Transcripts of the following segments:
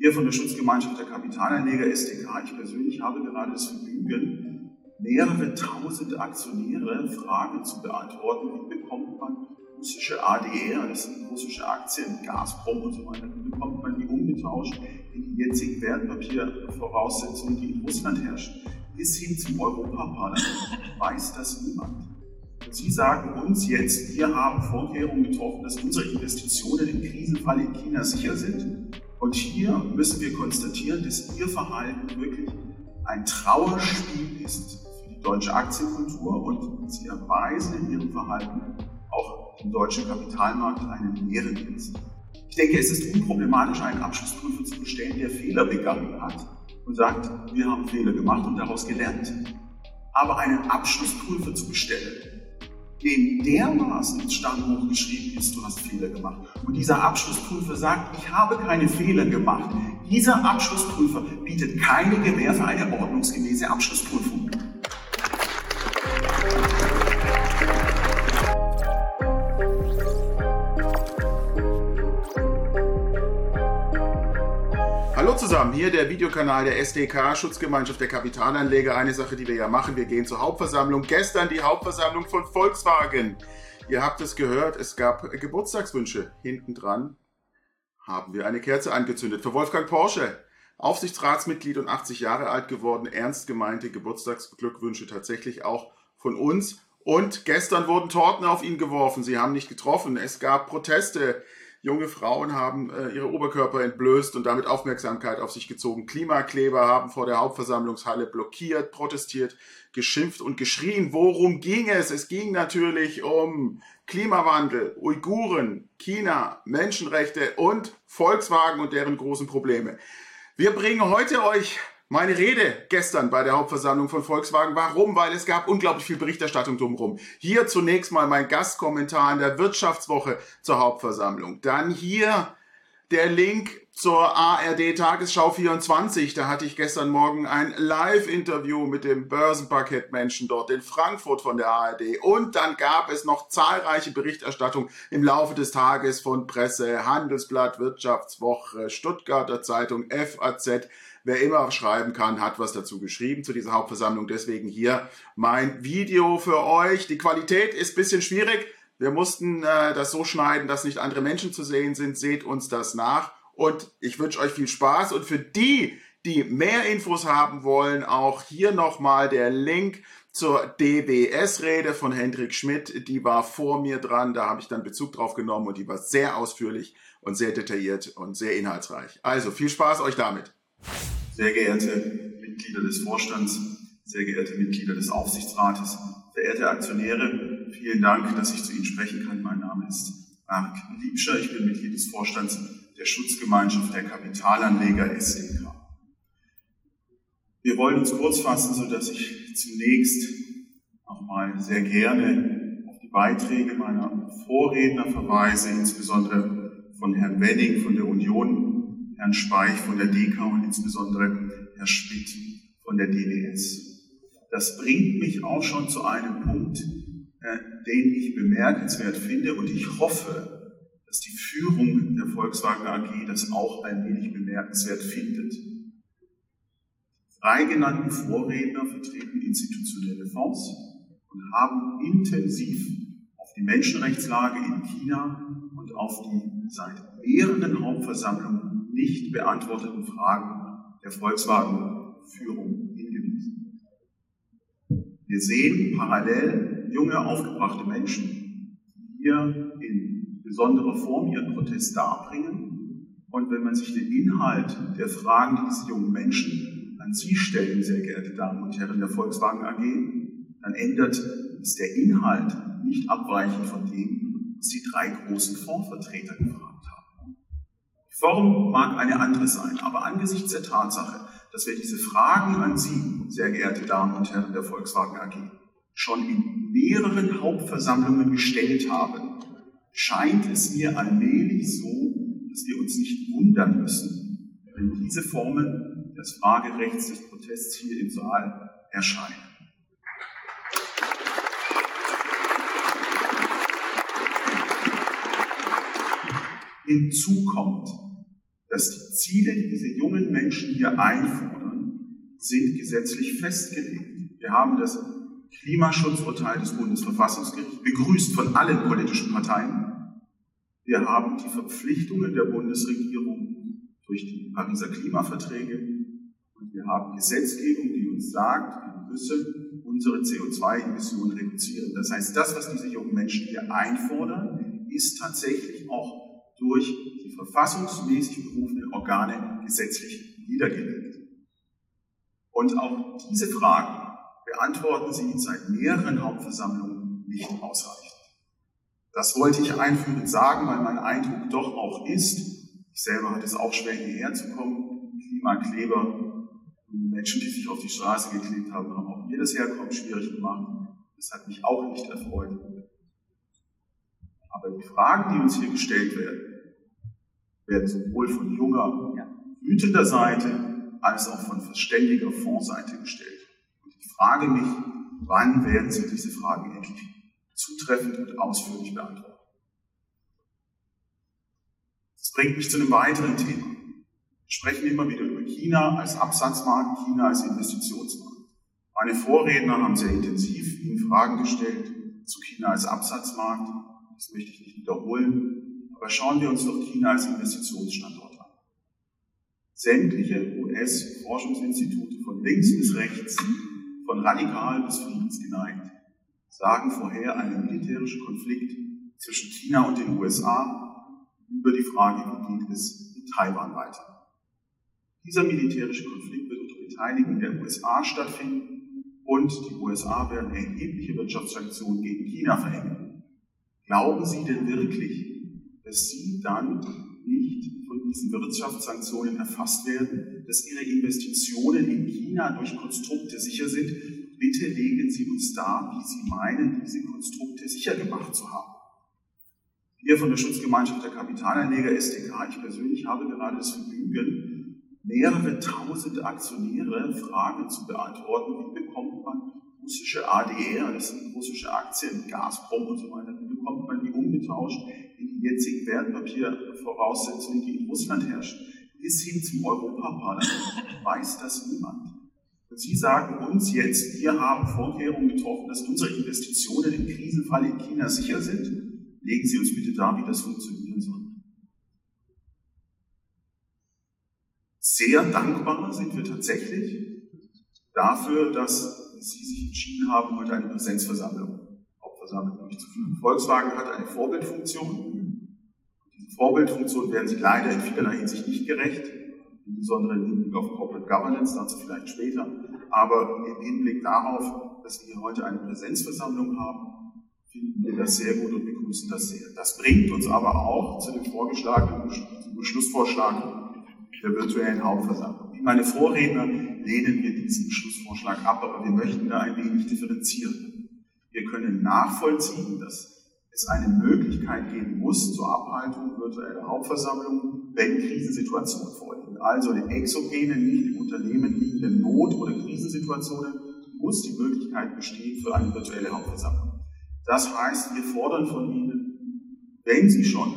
Wir von der Schutzgemeinschaft der Kapitalanleger SDK, ich persönlich habe gerade das Vergnügen, mehrere tausend Aktionäre Fragen zu beantworten. Wie bekommt man russische ADR, das sind russische Aktien, Gazprom und so weiter, wie bekommt man die umgetauscht in die jetzigen Wertpapiervoraussetzungen, die in Russland herrschen? Bis hin zum Europaparlament weiß das niemand. Und Sie sagen uns jetzt, wir haben Vorkehrungen getroffen, dass unsere Investitionen im Krisenfall in China sicher sind. Und hier müssen wir konstatieren, dass Ihr Verhalten wirklich ein Trauerspiel ist für die deutsche Aktienkultur und Sie erweisen in Ihrem Verhalten auch dem deutschen Kapitalmarkt einen Ehrendienst. Ich denke, es ist unproblematisch, einen Abschlussprüfer zu bestellen, der Fehler begangen hat und sagt, wir haben Fehler gemacht und daraus gelernt. Aber einen Abschlussprüfer zu bestellen, dem dermaßen ins Stammbuch geschrieben ist, du hast Fehler gemacht. Und dieser Abschlussprüfer sagt, ich habe keine Fehler gemacht. Dieser Abschlussprüfer bietet keine Gewähr für eine ordnungsgemäße Abschlussprüfung. Zusammen, hier der Videokanal der SDK, Schutzgemeinschaft der Kapitalanleger. Eine Sache, die wir ja machen, wir gehen zur Hauptversammlung. Gestern die Hauptversammlung von Volkswagen. Ihr habt es gehört, es gab Geburtstagswünsche. Hinten dran haben wir eine Kerze angezündet für Wolfgang Porsche. Aufsichtsratsmitglied und 80 Jahre alt geworden, ernst gemeinte Geburtstagsglückwünsche tatsächlich auch von uns. Und gestern wurden Torten auf ihn geworfen. Sie haben nicht getroffen. Es gab Proteste. Junge Frauen haben äh, ihre Oberkörper entblößt und damit Aufmerksamkeit auf sich gezogen. Klimakleber haben vor der Hauptversammlungshalle blockiert, protestiert, geschimpft und geschrien. Worum ging es? Es ging natürlich um Klimawandel, Uiguren, China, Menschenrechte und Volkswagen und deren großen Probleme. Wir bringen heute euch meine Rede gestern bei der Hauptversammlung von Volkswagen. Warum? Weil es gab unglaublich viel Berichterstattung drumherum. Hier zunächst mal mein Gastkommentar in der Wirtschaftswoche zur Hauptversammlung. Dann hier der Link zur ARD Tagesschau 24. Da hatte ich gestern Morgen ein Live-Interview mit dem Börsenparkettmenschen dort in Frankfurt von der ARD. Und dann gab es noch zahlreiche Berichterstattung im Laufe des Tages von Presse, Handelsblatt, Wirtschaftswoche, Stuttgarter Zeitung, FAZ. Wer immer schreiben kann, hat was dazu geschrieben zu dieser Hauptversammlung. Deswegen hier mein Video für euch. Die Qualität ist bisschen schwierig. Wir mussten äh, das so schneiden, dass nicht andere Menschen zu sehen sind. Seht uns das nach. Und ich wünsche euch viel Spaß. Und für die, die mehr Infos haben wollen, auch hier nochmal der Link zur DBS-Rede von Hendrik Schmidt. Die war vor mir dran. Da habe ich dann Bezug drauf genommen und die war sehr ausführlich und sehr detailliert und sehr inhaltsreich. Also viel Spaß euch damit. Sehr geehrte Mitglieder des Vorstands, sehr geehrte Mitglieder des Aufsichtsrates, verehrte Aktionäre, vielen Dank, dass ich zu Ihnen sprechen kann. Mein Name ist Marc Liebscher, ich bin Mitglied des Vorstands der Schutzgemeinschaft der Kapitalanleger SDK. Wir wollen uns kurz fassen, sodass ich zunächst nochmal sehr gerne auf die Beiträge meiner Vorredner verweise, insbesondere von Herrn Wenning von der Union Herrn Speich von der DK und insbesondere Herr Schmidt von der DWS. Das bringt mich auch schon zu einem Punkt, äh, den ich bemerkenswert finde und ich hoffe, dass die Führung der Volkswagen AG das auch ein wenig bemerkenswert findet. Drei genannten Vorredner vertreten institutionelle Fonds und haben intensiv auf die Menschenrechtslage in China und auf die seit mehreren Hauptversammlungen nicht beantworteten Fragen der Volkswagen-Führung hingewiesen. Wir sehen parallel junge, aufgebrachte Menschen, die hier in besonderer Form ihren Protest darbringen. Und wenn man sich den Inhalt der Fragen, die diese jungen Menschen an Sie stellen, sehr geehrte Damen und Herren der Volkswagen AG, dann ändert es der Inhalt nicht abweichend von dem, was die drei großen Fondsvertreter gefragt Form mag eine andere sein, aber angesichts der Tatsache, dass wir diese Fragen an Sie, sehr geehrte Damen und Herren der Volkswagen AG, schon in mehreren Hauptversammlungen gestellt haben, scheint es mir allmählich so, dass wir uns nicht wundern müssen, wenn diese Formen des Fragerechts des Protests hier im Saal erscheinen. Hinzu kommt, dass die Ziele, die diese jungen Menschen hier einfordern, sind gesetzlich festgelegt. Wir haben das Klimaschutzurteil des Bundesverfassungsgerichts begrüßt von allen politischen Parteien. Wir haben die Verpflichtungen der Bundesregierung durch die Pariser Klimaverträge und wir haben Gesetzgebung, die uns sagt, wir müssen unsere CO2-Emissionen reduzieren. Das heißt, das, was diese jungen Menschen hier einfordern, ist tatsächlich auch durch verfassungsmäßig berufenen Organe gesetzlich niedergelegt. Und auch diese Fragen beantworten sie seit mehreren Hauptversammlungen nicht ausreichend. Das wollte ich einführend sagen, weil mein Eindruck doch auch ist, ich selber hatte es auch schwer hierher zu kommen, Klimakleber, Menschen, die sich auf die Straße geklebt haben, haben auch mir das Herkommen schwierig gemacht. Das hat mich auch nicht erfreut. Aber die Fragen, die uns hier gestellt werden, werden sowohl von junger, wütender Seite als auch von verständiger Fondsseite gestellt. Und ich frage mich, wann werden Sie diese Fragen endlich zutreffend und ausführlich beantworten? Das bringt mich zu einem weiteren Thema. Wir sprechen immer wieder über China als Absatzmarkt, China als Investitionsmarkt. Meine Vorredner haben sehr intensiv Ihnen Fragen gestellt zu China als Absatzmarkt. Das möchte ich nicht wiederholen. Aber schauen wir uns doch China als Investitionsstandort an. Sämtliche US-Forschungsinstitute von links bis rechts, von radikal bis friedensgeneigt, sagen vorher einen militärischen Konflikt zwischen China und den USA über die Frage, wie geht es in Taiwan weiter. Dieser militärische Konflikt wird unter Beteiligung der USA stattfinden und die USA werden erhebliche Wirtschaftssanktionen gegen China verhängen. Glauben Sie denn wirklich, dass Sie dann nicht von diesen Wirtschaftssanktionen erfasst werden, dass Ihre Investitionen in China durch Konstrukte sicher sind? Bitte legen Sie uns dar, wie Sie meinen, diese Konstrukte sicher gemacht zu haben. Wir von der Schutzgemeinschaft der Kapitalanleger SDK, ich persönlich habe gerade das Vergnügen, mehrere tausend Aktionäre Fragen zu beantworten, wie bekommt man russische ADR, das sind russische Aktien, Gazprom und so weiter, wie bekommt man die umgetauscht jetzigen Wertpapiervoraussetzungen, die in Russland herrschen, bis hin zum Europaparlament, weiß das niemand. Und Sie sagen uns jetzt, wir haben Vorkehrungen getroffen, dass unsere Investitionen im Krisenfall in China sicher sind. Legen Sie uns bitte dar, wie das funktionieren soll. Sehr dankbar sind wir tatsächlich dafür, dass Sie sich entschieden haben, heute eine Präsenzversammlung, Hauptversammlung durchzuführen. Volkswagen hat eine Vorbildfunktion. Vorbildfunktion werden Sie leider in vielerlei Hinsicht nicht gerecht, insbesondere im Hinblick auf Corporate Governance, dazu vielleicht später. Aber im Hinblick darauf, dass wir hier heute eine Präsenzversammlung haben, finden wir das sehr gut und begrüßen das sehr. Das bringt uns aber auch zu dem vorgeschlagenen Beschlussvorschlag der virtuellen Hauptversammlung. Wie meine Vorredner lehnen wir diesen Beschlussvorschlag ab, aber wir möchten da ein wenig differenzieren. Wir können nachvollziehen, dass es eine Möglichkeit geben muss zur Abhaltung virtueller Hauptversammlungen, wenn Krisensituationen vorliegen. Also in exogenen, nicht im Unternehmen liegenden Not- oder Krisensituationen muss die Möglichkeit bestehen für eine virtuelle Hauptversammlung. Das heißt, wir fordern von Ihnen, wenn Sie schon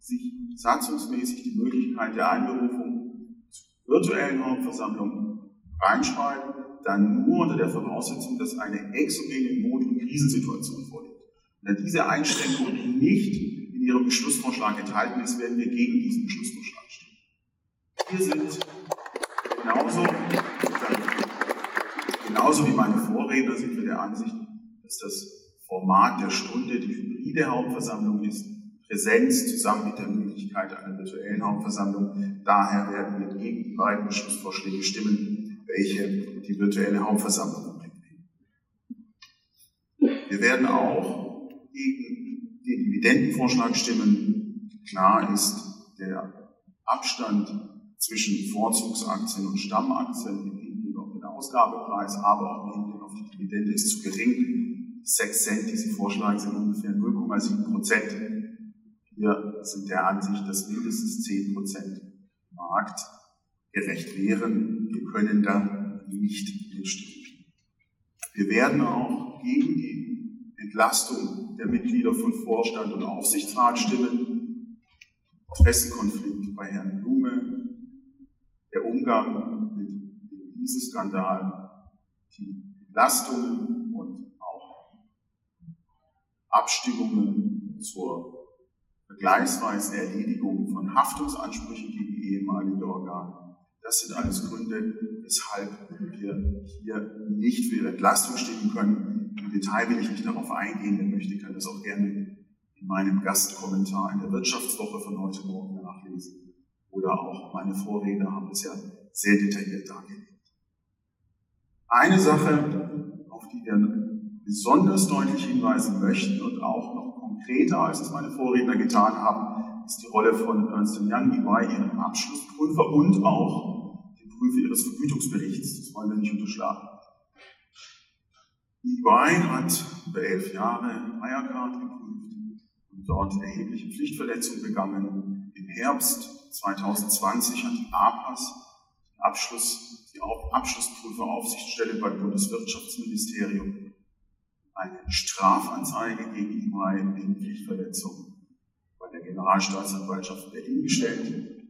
sich satzungsmäßig die Möglichkeit der Einberufung zur virtuellen Hauptversammlung reinschreiben, dann nur unter der Voraussetzung, dass eine exogene Not- und Krisensituation vorliegt. Wenn diese Einschränkung nicht in Ihrem Beschlussvorschlag enthalten ist, werden wir gegen diesen Beschlussvorschlag stimmen. Wir sind genauso, genauso wie meine Vorredner sind wir der Ansicht, dass das Format der Stunde die hybride Hauptversammlung ist Präsenz zusammen mit der Möglichkeit einer virtuellen Hauptversammlung. Daher werden wir gegen die beiden Beschlussvorschläge stimmen, welche die virtuelle Hauptversammlung bringen. Wir werden auch gegen den Dividendenvorschlag stimmen. Klar ist, der Abstand zwischen Vorzugsaktien und Stammaktien im Hinblick auf den Ausgabepreis, aber auch im Hinblick auf die Dividende ist zu gering. 6 Cent, die Sie vorschlagen, sind ungefähr 0,7 Prozent wir sind der Ansicht, dass mindestens 10% marktgerecht wären. Wir können da nicht mitstimmen. Wir werden auch gegen die Entlastung der Mitglieder von Vorstand und Aufsichtsrat stimmen. Interessenkonflikt bei Herrn Blume, Umgang mit dem Dieselskandal, die Belastungen und auch Abstimmungen zur vergleichsweisen Erledigung von Haftungsansprüchen gegen ehemalige Organe. Das sind alles Gründe, weshalb wir hier nicht für Ihre Entlastung stimmen können. Im Detail will ich nicht darauf eingehen, wer möchte, kann das auch gerne in meinem Gastkommentar in der Wirtschaftswoche von heute Morgen nachlesen. Oder auch meine Vorredner haben das ja sehr detailliert dargelegt. Eine Sache, auf die wir besonders deutlich hinweisen möchten und auch noch konkreter, als es meine Vorredner getan haben, ist die Rolle von Ernst Young EY, ihrem Abschlussprüfer und auch dem Prüfer ihres Vergütungsberichts. Das wollen wir nicht unterschlagen. EY hat über elf Jahre Wirecard geprüft und dort erhebliche Pflichtverletzungen begangen. Im Herbst 2020 hat die APAS die, Abschluss, die Abschlussprüferaufsichtsstelle beim Bundeswirtschaftsministerium eine Strafanzeige gegen EY wegen Pflichtverletzung bei der Generalstaatsanwaltschaft Berlin gestellt.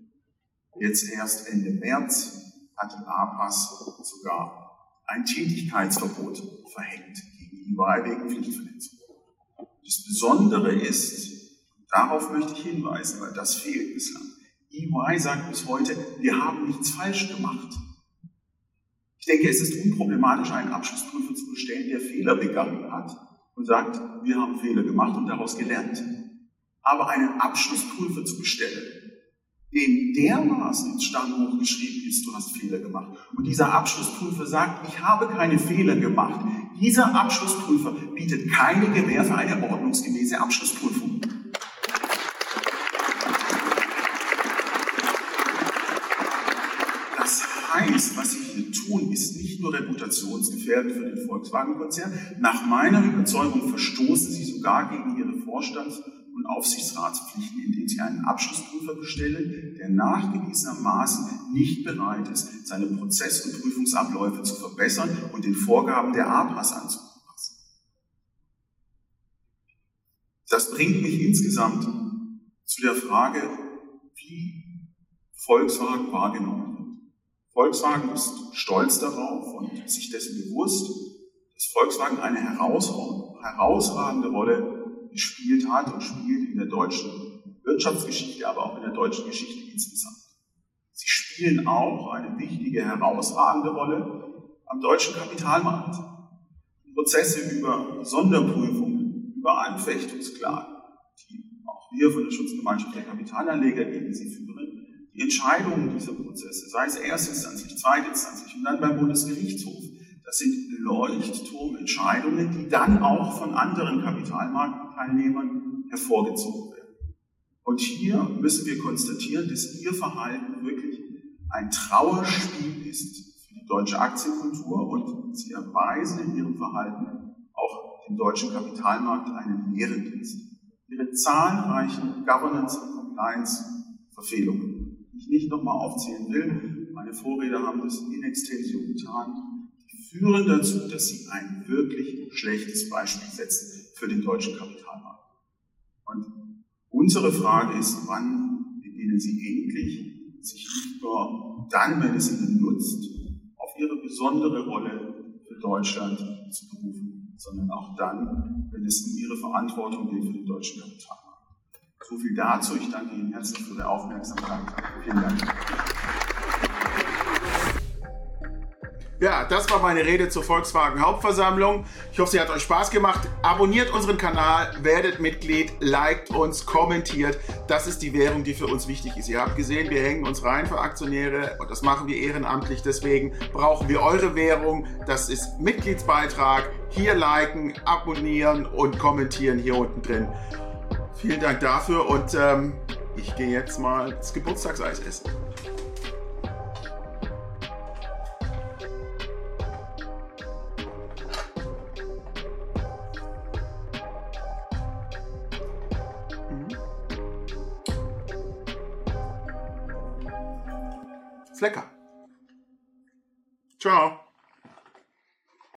Jetzt erst Ende März hat die APAS sogar ein Tätigkeitsverbot verhängt gegen EY wegen Pflichtverletzung. Das Besondere ist, darauf möchte ich hinweisen, weil das fehlt bislang. EY sagt bis heute, wir haben nichts falsch gemacht. Ich denke, es ist unproblematisch, einen Abschlussprüfer zu bestellen, der Fehler begangen hat und sagt, wir haben Fehler gemacht und daraus gelernt. Aber einen Abschlussprüfer zu bestellen, dem dermaßen ins Stammbuch geschrieben ist, du hast Fehler gemacht. Und dieser Abschlussprüfer sagt, ich habe keine Fehler gemacht. Dieser Abschlussprüfer bietet keine Gewähr für eine ordnungsgemäße Abschlussprüfung. Das heißt, was Sie hier tun, ist nicht nur reputationsgefährdend für den Volkswagen-Konzern. Nach meiner Überzeugung verstoßen Sie sogar gegen Ihre Vorstands- und Aufsichtsratspflichten, indem Sie einen Abschlussprüfer bestellen, der nachgewiesenermaßen nicht bereit ist, seine Prozess- und Prüfungsabläufe zu verbessern und den Vorgaben der APAS anzupassen. Das bringt mich insgesamt zu der Frage, wie Volkswagen wahrgenommen wird. Volkswagen ist stolz darauf und sich dessen bewusst, dass Volkswagen eine herausragende Rolle gespielt hat und spielt in der deutschen Wirtschaftsgeschichte, aber auch in der deutschen Geschichte insgesamt. Sie spielen auch eine wichtige, herausragende Rolle am deutschen Kapitalmarkt. Prozesse über Sonderprüfungen, über Anfechtungsklagen, die auch wir von der Schutzgemeinschaft der Kapitalanleger gegen sie führen, die Entscheidungen dieser Prozesse, sei es erstinstanzlich, zweitinstanzlich und dann beim Bundesgerichtshof, das sind Leuchtturmentscheidungen, die dann auch von anderen Kapitalmarktteilnehmern hervorgezogen werden. Und hier müssen wir konstatieren, dass Ihr Verhalten wirklich ein Trauerspiel ist für die deutsche Aktienkultur und Sie erweisen in Ihrem Verhalten auch dem deutschen Kapitalmarkt einen Ehrendienst. Ihre zahlreichen Governance- und Compliance-Verfehlungen ich nicht nochmal aufzählen will. Meine Vorredner haben das in Extension getan. Führen dazu, dass sie ein wirklich schlechtes Beispiel setzen für den deutschen Kapitalmarkt. Und unsere Frage ist, wann beginnen Sie endlich, sich nicht nur dann, wenn es Ihnen nutzt, auf Ihre besondere Rolle für Deutschland zu berufen, sondern auch dann, wenn es um Ihre Verantwortung geht für den deutschen Kapitalmarkt. So viel dazu. Ich danke Ihnen herzlich für Ihre Aufmerksamkeit. Vielen Dank. Ja, das war meine Rede zur Volkswagen Hauptversammlung. Ich hoffe, sie hat euch Spaß gemacht. Abonniert unseren Kanal, werdet Mitglied, liked uns, kommentiert. Das ist die Währung, die für uns wichtig ist. Ihr habt gesehen, wir hängen uns rein für Aktionäre und das machen wir ehrenamtlich. Deswegen brauchen wir eure Währung. Das ist Mitgliedsbeitrag. Hier liken, abonnieren und kommentieren hier unten drin. Vielen Dank dafür und ähm, ich gehe jetzt mal das Geburtstagseis essen. Ciao.